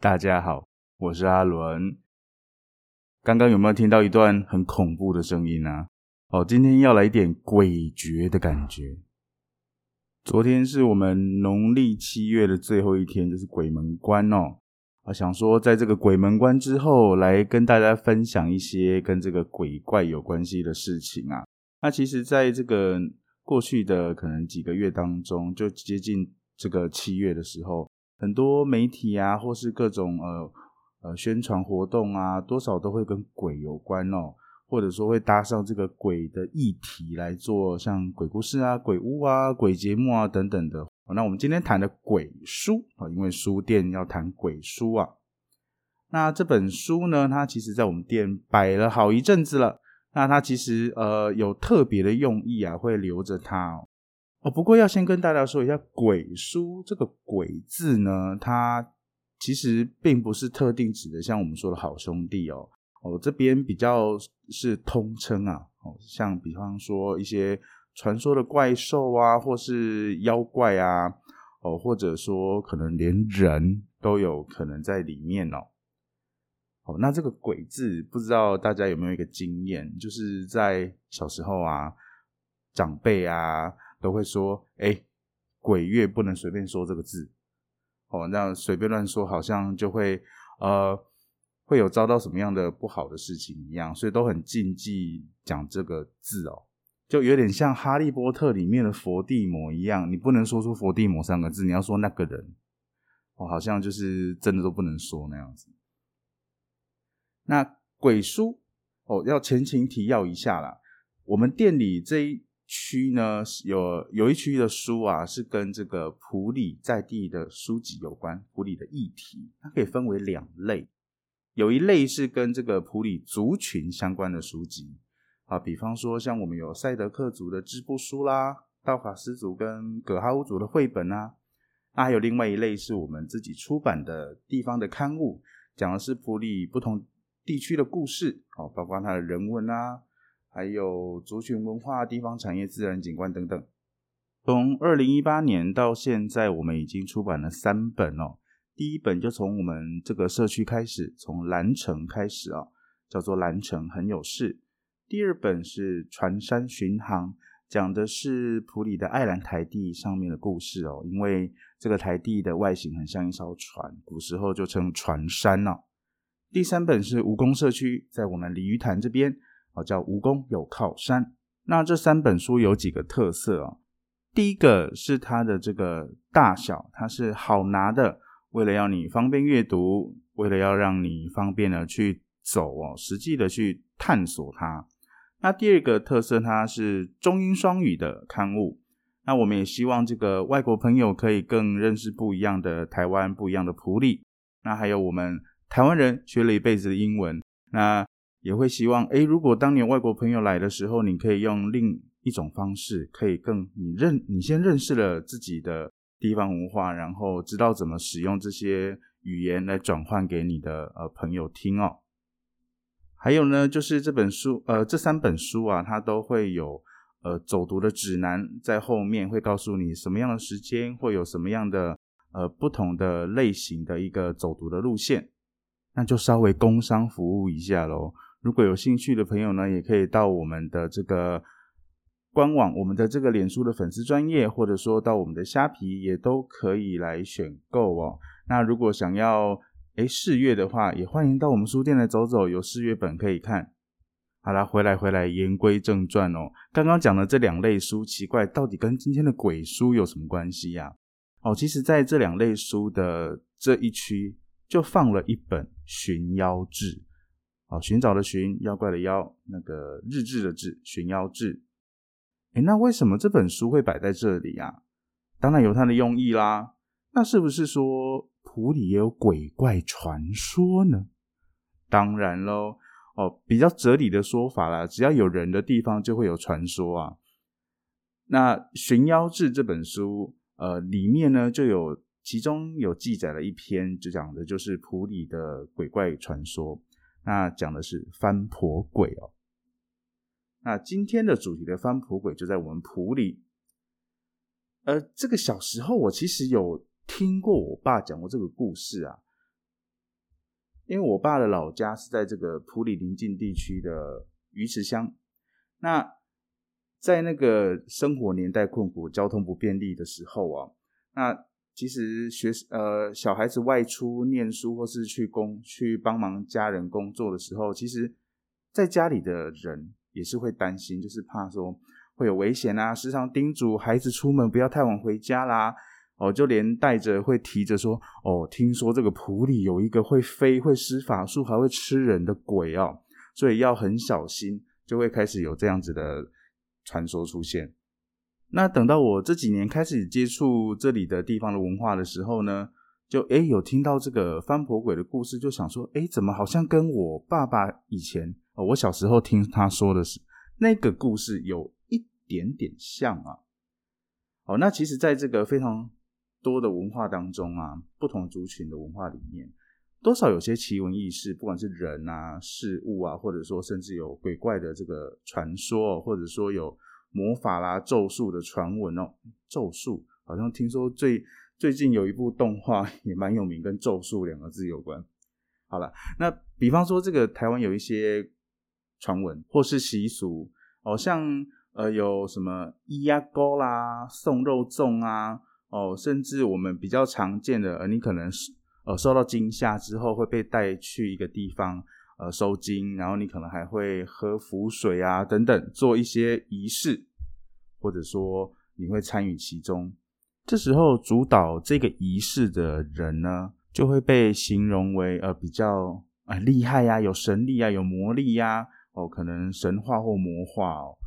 大家好，我是阿伦。刚刚有没有听到一段很恐怖的声音呢？哦，今天要来一点诡谲的感觉。昨天是我们农历七月的最后一天，就是鬼门关哦。我想说，在这个鬼门关之后，来跟大家分享一些跟这个鬼怪有关系的事情啊。那其实，在这个过去的可能几个月当中，就接近这个七月的时候。很多媒体啊，或是各种呃呃宣传活动啊，多少都会跟鬼有关哦，或者说会搭上这个鬼的议题来做，像鬼故事啊、鬼屋啊、鬼节目啊等等的。那我们今天谈的鬼书啊，因为书店要谈鬼书啊，那这本书呢，它其实在我们店摆了好一阵子了，那它其实呃有特别的用意啊，会留着它哦。哦，不过要先跟大家说一下，鬼书这个“鬼”字呢，它其实并不是特定指的，像我们说的好兄弟哦。哦，这边比较是通称啊。哦，像比方说一些传说的怪兽啊，或是妖怪啊，哦，或者说可能连人都有可能在里面哦。哦，那这个“鬼”字，不知道大家有没有一个经验，就是在小时候啊，长辈啊。都会说，哎，鬼月不能随便说这个字，哦，那随便乱说好像就会，呃，会有遭到什么样的不好的事情一样，所以都很禁忌讲这个字哦，就有点像《哈利波特》里面的佛地魔一样，你不能说出佛地魔三个字，你要说那个人，哦，好像就是真的都不能说那样子。那鬼书，哦，要前情提要一下啦，我们店里这一。区呢有有一区的书啊，是跟这个普里在地的书籍有关，普里的议题，它可以分为两类，有一类是跟这个普里族群相关的书籍啊，比方说像我们有赛德克族的织布书啦，道法斯族跟葛哈乌族的绘本啊，那还有另外一类是我们自己出版的地方的刊物，讲的是普里不同地区的故事哦，包括它的人文啊。还有族群文化、地方产业、自然景观等等。从二零一八年到现在，我们已经出版了三本哦。第一本就从我们这个社区开始，从蓝城开始啊，叫做《蓝城很有事》。第二本是《船山巡航》，讲的是普里的爱兰台地上面的故事哦。因为这个台地的外形很像一艘船，古时候就称船山哦。第三本是蜈蚣社区，在我们鲤鱼潭这边。叫蜈蚣有靠山。那这三本书有几个特色啊？第一个是它的这个大小，它是好拿的，为了要你方便阅读，为了要让你方便的去走哦，实际的去探索它。那第二个特色，它是中英双语的刊物。那我们也希望这个外国朋友可以更认识不一样的台湾，不一样的普里。那还有我们台湾人学了一辈子的英文，那。也会希望，诶，如果当年外国朋友来的时候，你可以用另一种方式，可以更你认你先认识了自己的地方文化，然后知道怎么使用这些语言来转换给你的呃朋友听哦。还有呢，就是这本书，呃，这三本书啊，它都会有呃走读的指南在后面，会告诉你什么样的时间会有什么样的呃不同的类型的一个走读的路线，那就稍微工商服务一下喽。如果有兴趣的朋友呢，也可以到我们的这个官网，我们的这个脸书的粉丝专业，或者说到我们的虾皮，也都可以来选购哦。那如果想要诶试阅的话，也欢迎到我们书店来走走，有试阅本可以看。好了，回来回来，言归正传哦。刚刚讲的这两类书，奇怪，到底跟今天的鬼书有什么关系呀？哦，其实在这两类书的这一区，就放了一本《寻妖志》。哦，寻找的寻，妖怪的妖，那个日志的志，寻妖志。哎，那为什么这本书会摆在这里啊？当然有它的用意啦。那是不是说普里也有鬼怪传说呢？当然喽，哦，比较哲理的说法啦，只要有人的地方就会有传说啊。那《寻妖志》这本书，呃，里面呢就有其中有记载了一篇，就讲的就是普里的鬼怪传说。那讲的是翻婆鬼哦。那今天的主题的翻婆鬼就在我们普里。呃，这个小时候我其实有听过我爸讲过这个故事啊，因为我爸的老家是在这个普里邻近地区的鱼池乡。那在那个生活年代困苦、交通不便利的时候啊，那其实学呃小孩子外出念书或是去工去帮忙家人工作的时候，其实在家里的人也是会担心，就是怕说会有危险啊，时常叮嘱孩子出门不要太晚回家啦。哦，就连带着会提着说，哦，听说这个埔里有一个会飞、会施法术、还会吃人的鬼哦，所以要很小心，就会开始有这样子的。传说出现，那等到我这几年开始接触这里的地方的文化的时候呢，就诶有听到这个翻婆鬼的故事，就想说，诶怎么好像跟我爸爸以前，我小时候听他说的是那个故事有一点点像啊。哦，那其实在这个非常多的文化当中啊，不同族群的文化里面。多少有些奇闻异事，不管是人啊、事物啊，或者说甚至有鬼怪的这个传说，或者说有魔法啦、咒术的传闻哦。咒术好像听说最最近有一部动画也蛮有名，跟咒术两个字有关。好了，那比方说这个台湾有一些传闻或是习俗，哦，像呃有什么咿呀沟啦、送肉粽啊，哦，甚至我们比较常见的，呃，你可能是。呃，受到惊吓之后会被带去一个地方，呃，收金，然后你可能还会喝符水啊，等等，做一些仪式，或者说你会参与其中。这时候主导这个仪式的人呢，就会被形容为呃比较啊厉害呀，有神力啊，有魔力呀，哦，可能神话或魔化哦，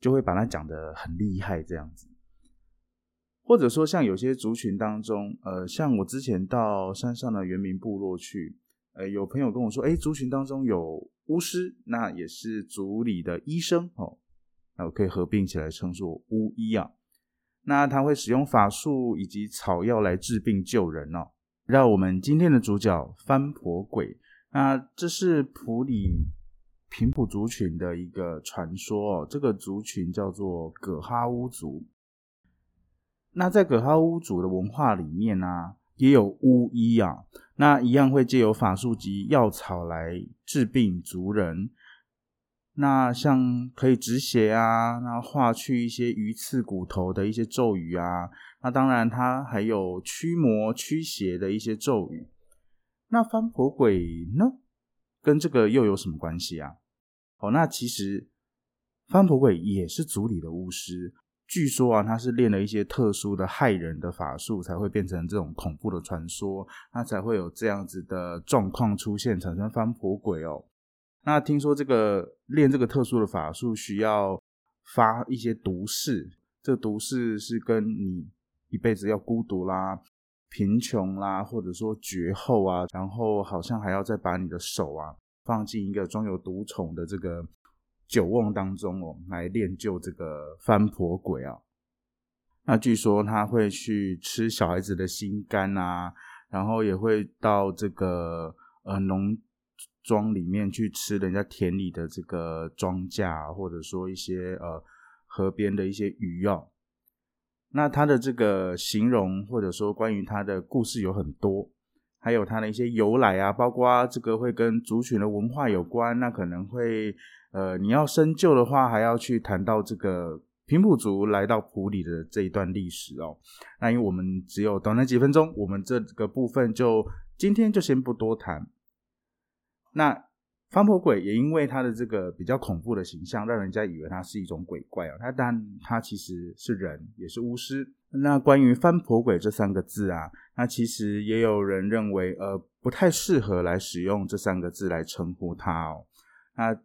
就会把它讲得很厉害这样子。或者说，像有些族群当中，呃，像我之前到山上的原民部落去，呃，有朋友跟我说，哎，族群当中有巫师，那也是族里的医生哦，那我可以合并起来称作巫医啊。那他会使用法术以及草药来治病救人哦。让我们今天的主角翻婆鬼，那这是普里平埔族群的一个传说哦，这个族群叫做葛哈乌族。那在葛哈乌族的文化里面呢，也有巫医啊，那一样会借由法术及药草来治病族人。那像可以止血啊，那化去一些鱼刺骨头的一些咒语啊，那当然它还有驱魔驱邪的一些咒语。那翻婆鬼呢，跟这个又有什么关系啊？哦，那其实翻婆鬼也是族里的巫师。据说啊，他是练了一些特殊的害人的法术，才会变成这种恐怖的传说，他才会有这样子的状况出现，产生翻婆鬼哦。那听说这个练这个特殊的法术，需要发一些毒誓，这毒誓是跟你一辈子要孤独啦、贫穷啦，或者说绝后啊，然后好像还要再把你的手啊放进一个装有毒虫的这个。酒瓮当中哦，来练就这个翻婆鬼啊。那据说他会去吃小孩子的心肝啊，然后也会到这个呃农庄里面去吃人家田里的这个庄稼，或者说一些呃河边的一些鱼哦。那他的这个形容，或者说关于他的故事有很多，还有它的一些由来啊，包括这个会跟族群的文化有关，那可能会。呃，你要深究的话，还要去谈到这个平埔族来到埔里的这一段历史哦。那因为我们只有短短几分钟，我们这个部分就今天就先不多谈。那翻婆鬼也因为他的这个比较恐怖的形象，让人家以为他是一种鬼怪哦。他但他其实是人，也是巫师。那关于翻婆鬼这三个字啊，那其实也有人认为，呃，不太适合来使用这三个字来称呼他哦。那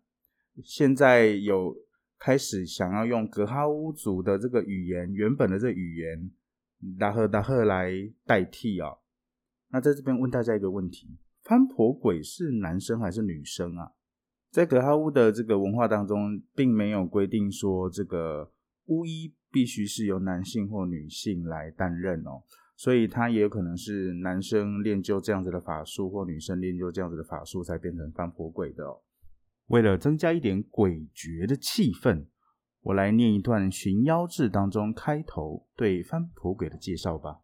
现在有开始想要用格哈乌族的这个语言，原本的这语言达赫达赫来代替啊。那在这边问大家一个问题：翻婆鬼是男生还是女生啊？在格哈乌的这个文化当中，并没有规定说这个巫医必须是由男性或女性来担任哦，所以他也有可能是男生练就这样子的法术，或女生练就这样子的法术，才变成翻婆鬼的哦。为了增加一点诡谲的气氛，我来念一段《寻妖志》当中开头对翻婆鬼的介绍吧。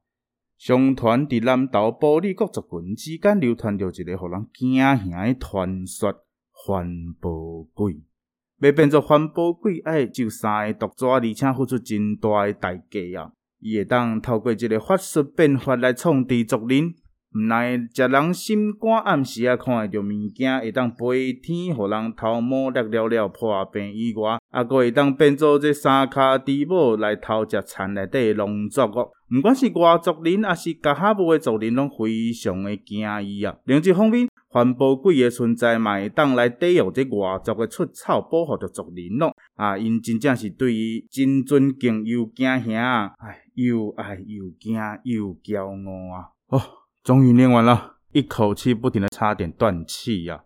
相传伫南岛玻璃国族群之间流传着一个互人惊吓诶传说——环保鬼。要变做环保鬼，爱就三个毒蛇，而且付出真大诶代价啊！伊会当透过一个法术变化来创治族人。毋来食人心肝，暗时啊看会着物件，会当飞天，互人头毛裂了了破病以外，啊，阁会当变做这三骹猪母来偷食田内底农作物。毋管是外族人，还是甲哈无的族人，拢非常的惊伊啊。另一方面，环保鬼的存在嘛，会当来抵御这外族的出草，保护着族人咯。啊，因真正是对伊真尊敬又惊吓，哎，又爱又惊又骄傲啊！哦。终于念完了，一口气不停的差点断气呀。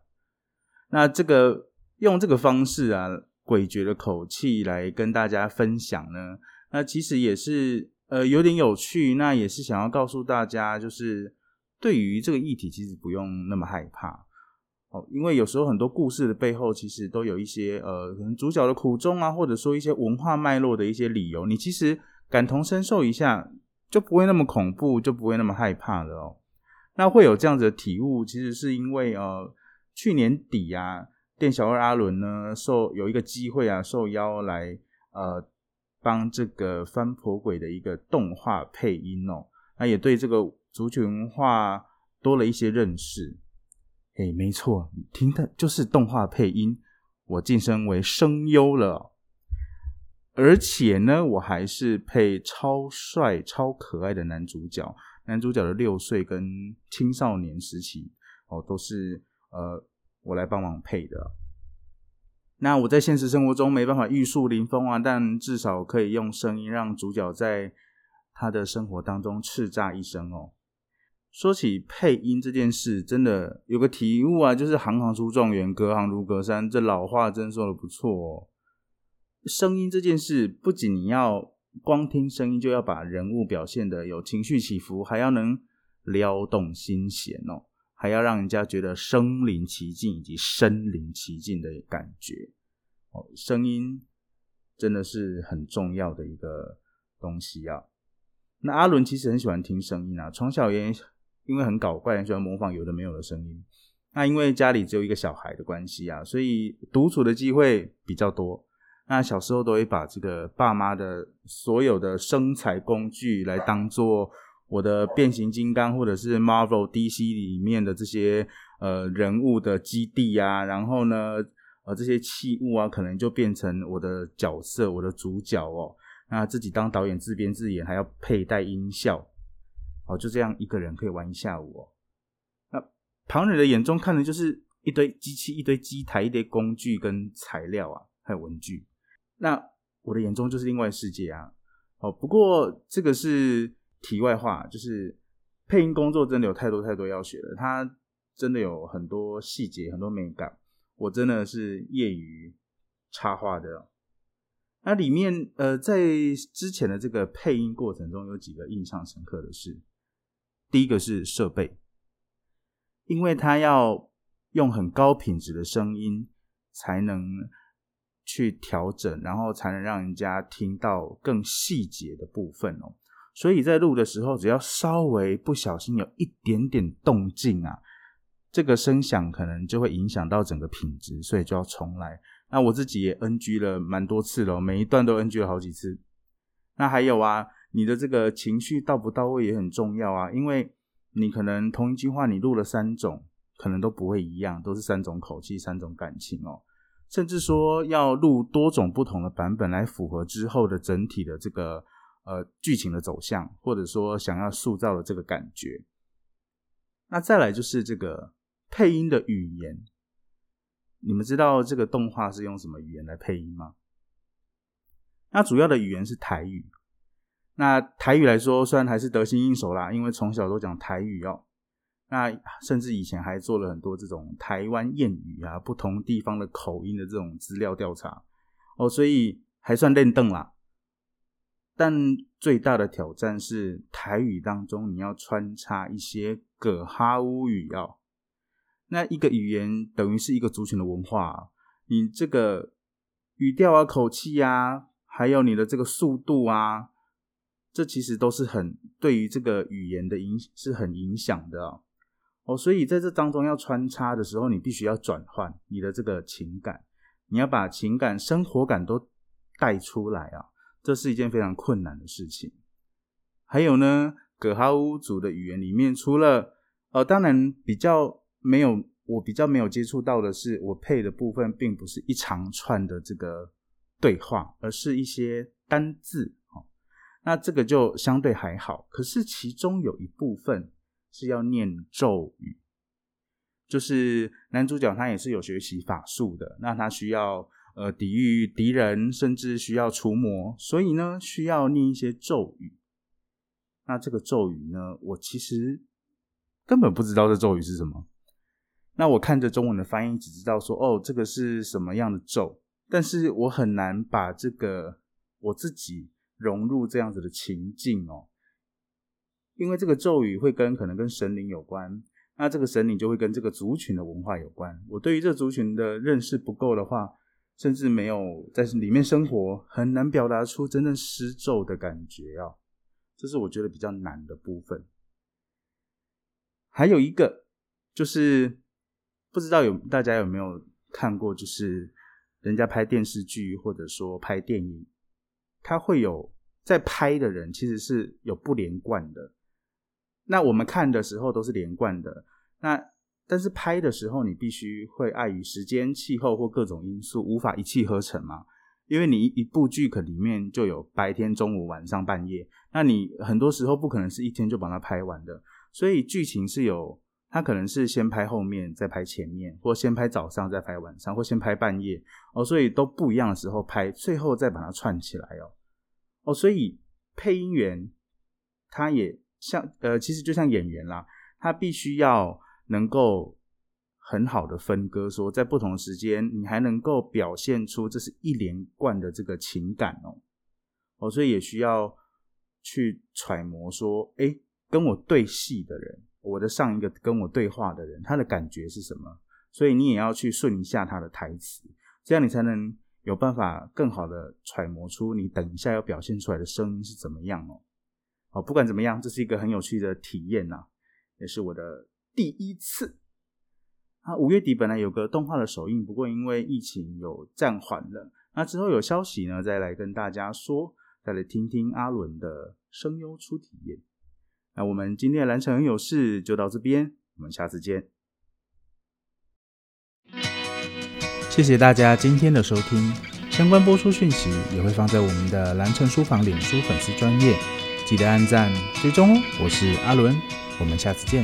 那这个用这个方式啊，诡谲的口气来跟大家分享呢，那其实也是呃有点有趣。那也是想要告诉大家，就是对于这个议题，其实不用那么害怕，因为有时候很多故事的背后，其实都有一些呃可能主角的苦衷啊，或者说一些文化脉络的一些理由，你其实感同身受一下，就不会那么恐怖，就不会那么害怕了哦。那会有这样子的体悟，其实是因为呃，去年底啊，店小二阿伦呢受有一个机会啊，受邀来呃帮这个翻婆鬼的一个动画配音哦，那也对这个族群文化多了一些认识。哎，没错，听的就是动画配音，我晋升为声优了，而且呢，我还是配超帅、超可爱的男主角。男主角的六岁跟青少年时期哦，都是呃我来帮忙配的。那我在现实生活中没办法玉树临风啊，但至少可以用声音让主角在他的生活当中叱咤一生哦。说起配音这件事，真的有个体悟啊，就是行行出状元，隔行如隔山，这老话真说的不错哦。声音这件事，不仅你要。光听声音就要把人物表现的有情绪起伏，还要能撩动心弦哦，还要让人家觉得身临其境以及身临其境的感觉哦。声音真的是很重要的一个东西啊。那阿伦其实很喜欢听声音啊，从小也因为很搞怪，很喜欢模仿有的没有的声音。那因为家里只有一个小孩的关系啊，所以独处的机会比较多。那小时候都会把这个爸妈的所有的生财工具来当做我的变形金刚或者是 Marvel DC 里面的这些呃人物的基地啊，然后呢呃这些器物啊，可能就变成我的角色，我的主角哦。那自己当导演自编自演，还要佩戴音效，哦，就这样一个人可以玩一下午哦。那旁人的眼中看的就是一堆机器、一堆机台、一堆工具跟材料啊，还有文具。那我的眼中就是另外世界啊！哦，不过这个是题外话，就是配音工作真的有太多太多要学了，它真的有很多细节、很多美感。我真的是业余插画的。那里面呃，在之前的这个配音过程中，有几个印象深刻的事。第一个是设备，因为它要用很高品质的声音才能。去调整，然后才能让人家听到更细节的部分哦。所以在录的时候，只要稍微不小心有一点点动静啊，这个声响可能就会影响到整个品质，所以就要重来。那我自己也 NG 了蛮多次了，每一段都 NG 了好几次。那还有啊，你的这个情绪到不到位也很重要啊，因为你可能同一句话你录了三种，可能都不会一样，都是三种口气、三种感情哦。甚至说要录多种不同的版本来符合之后的整体的这个呃剧情的走向，或者说想要塑造的这个感觉。那再来就是这个配音的语言，你们知道这个动画是用什么语言来配音吗？那主要的语言是台语。那台语来说，虽然还是得心应手啦，因为从小都讲台语哦。那甚至以前还做了很多这种台湾谚语啊，不同地方的口音的这种资料调查哦，所以还算练凳啦。但最大的挑战是台语当中你要穿插一些葛哈乌语哦。那一个语言等于是一个族群的文化，你这个语调啊、口气啊，还有你的这个速度啊，这其实都是很对于这个语言的影是很影响的。哦，哦所以在这当中要穿插的时候，你必须要转换你的这个情感，你要把情感、生活感都带出来啊，这是一件非常困难的事情。还有呢，葛哈乌族的语言里面，除了呃，当然比较没有我比较没有接触到的是，我配的部分并不是一长串的这个对话，而是一些单字哦。那这个就相对还好，可是其中有一部分。是要念咒语，就是男主角他也是有学习法术的，那他需要呃抵御敌人，甚至需要除魔，所以呢需要念一些咒语。那这个咒语呢，我其实根本不知道这咒语是什么。那我看着中文的翻译，只知道说哦，这个是什么样的咒，但是我很难把这个我自己融入这样子的情境哦。因为这个咒语会跟可能跟神灵有关，那这个神灵就会跟这个族群的文化有关。我对于这族群的认识不够的话，甚至没有在里面生活，很难表达出真正施咒的感觉啊。这是我觉得比较难的部分。还有一个就是不知道有大家有没有看过，就是人家拍电视剧或者说拍电影，他会有在拍的人其实是有不连贯的。那我们看的时候都是连贯的，那但是拍的时候你必须会碍于时间、气候或各种因素无法一气呵成嘛？因为你一部剧可里面就有白天、中午、晚上、半夜，那你很多时候不可能是一天就把它拍完的，所以剧情是有它可能是先拍后面再拍前面，或先拍早上再拍晚上，或先拍半夜哦，所以都不一样的时候拍，最后再把它串起来哦哦，所以配音员他也。像呃，其实就像演员啦，他必须要能够很好的分割，说在不同时间，你还能够表现出这是一连贯的这个情感哦，哦，所以也需要去揣摩说，哎，跟我对戏的人，我的上一个跟我对话的人，他的感觉是什么？所以你也要去顺一下他的台词，这样你才能有办法更好的揣摩出你等一下要表现出来的声音是怎么样哦。哦，不管怎么样，这是一个很有趣的体验呐，也是我的第一次。啊，五月底本来有个动画的首映，不过因为疫情有暂缓了。那之后有消息呢，再来跟大家说，再来听听阿伦的声优初体验。那我们今天的蓝城有事就到这边，我们下次见。谢谢大家今天的收听，相关播出讯息也会放在我们的蓝城书房脸书粉丝专页。记得按赞、追踪哦！我是阿伦，我们下次见。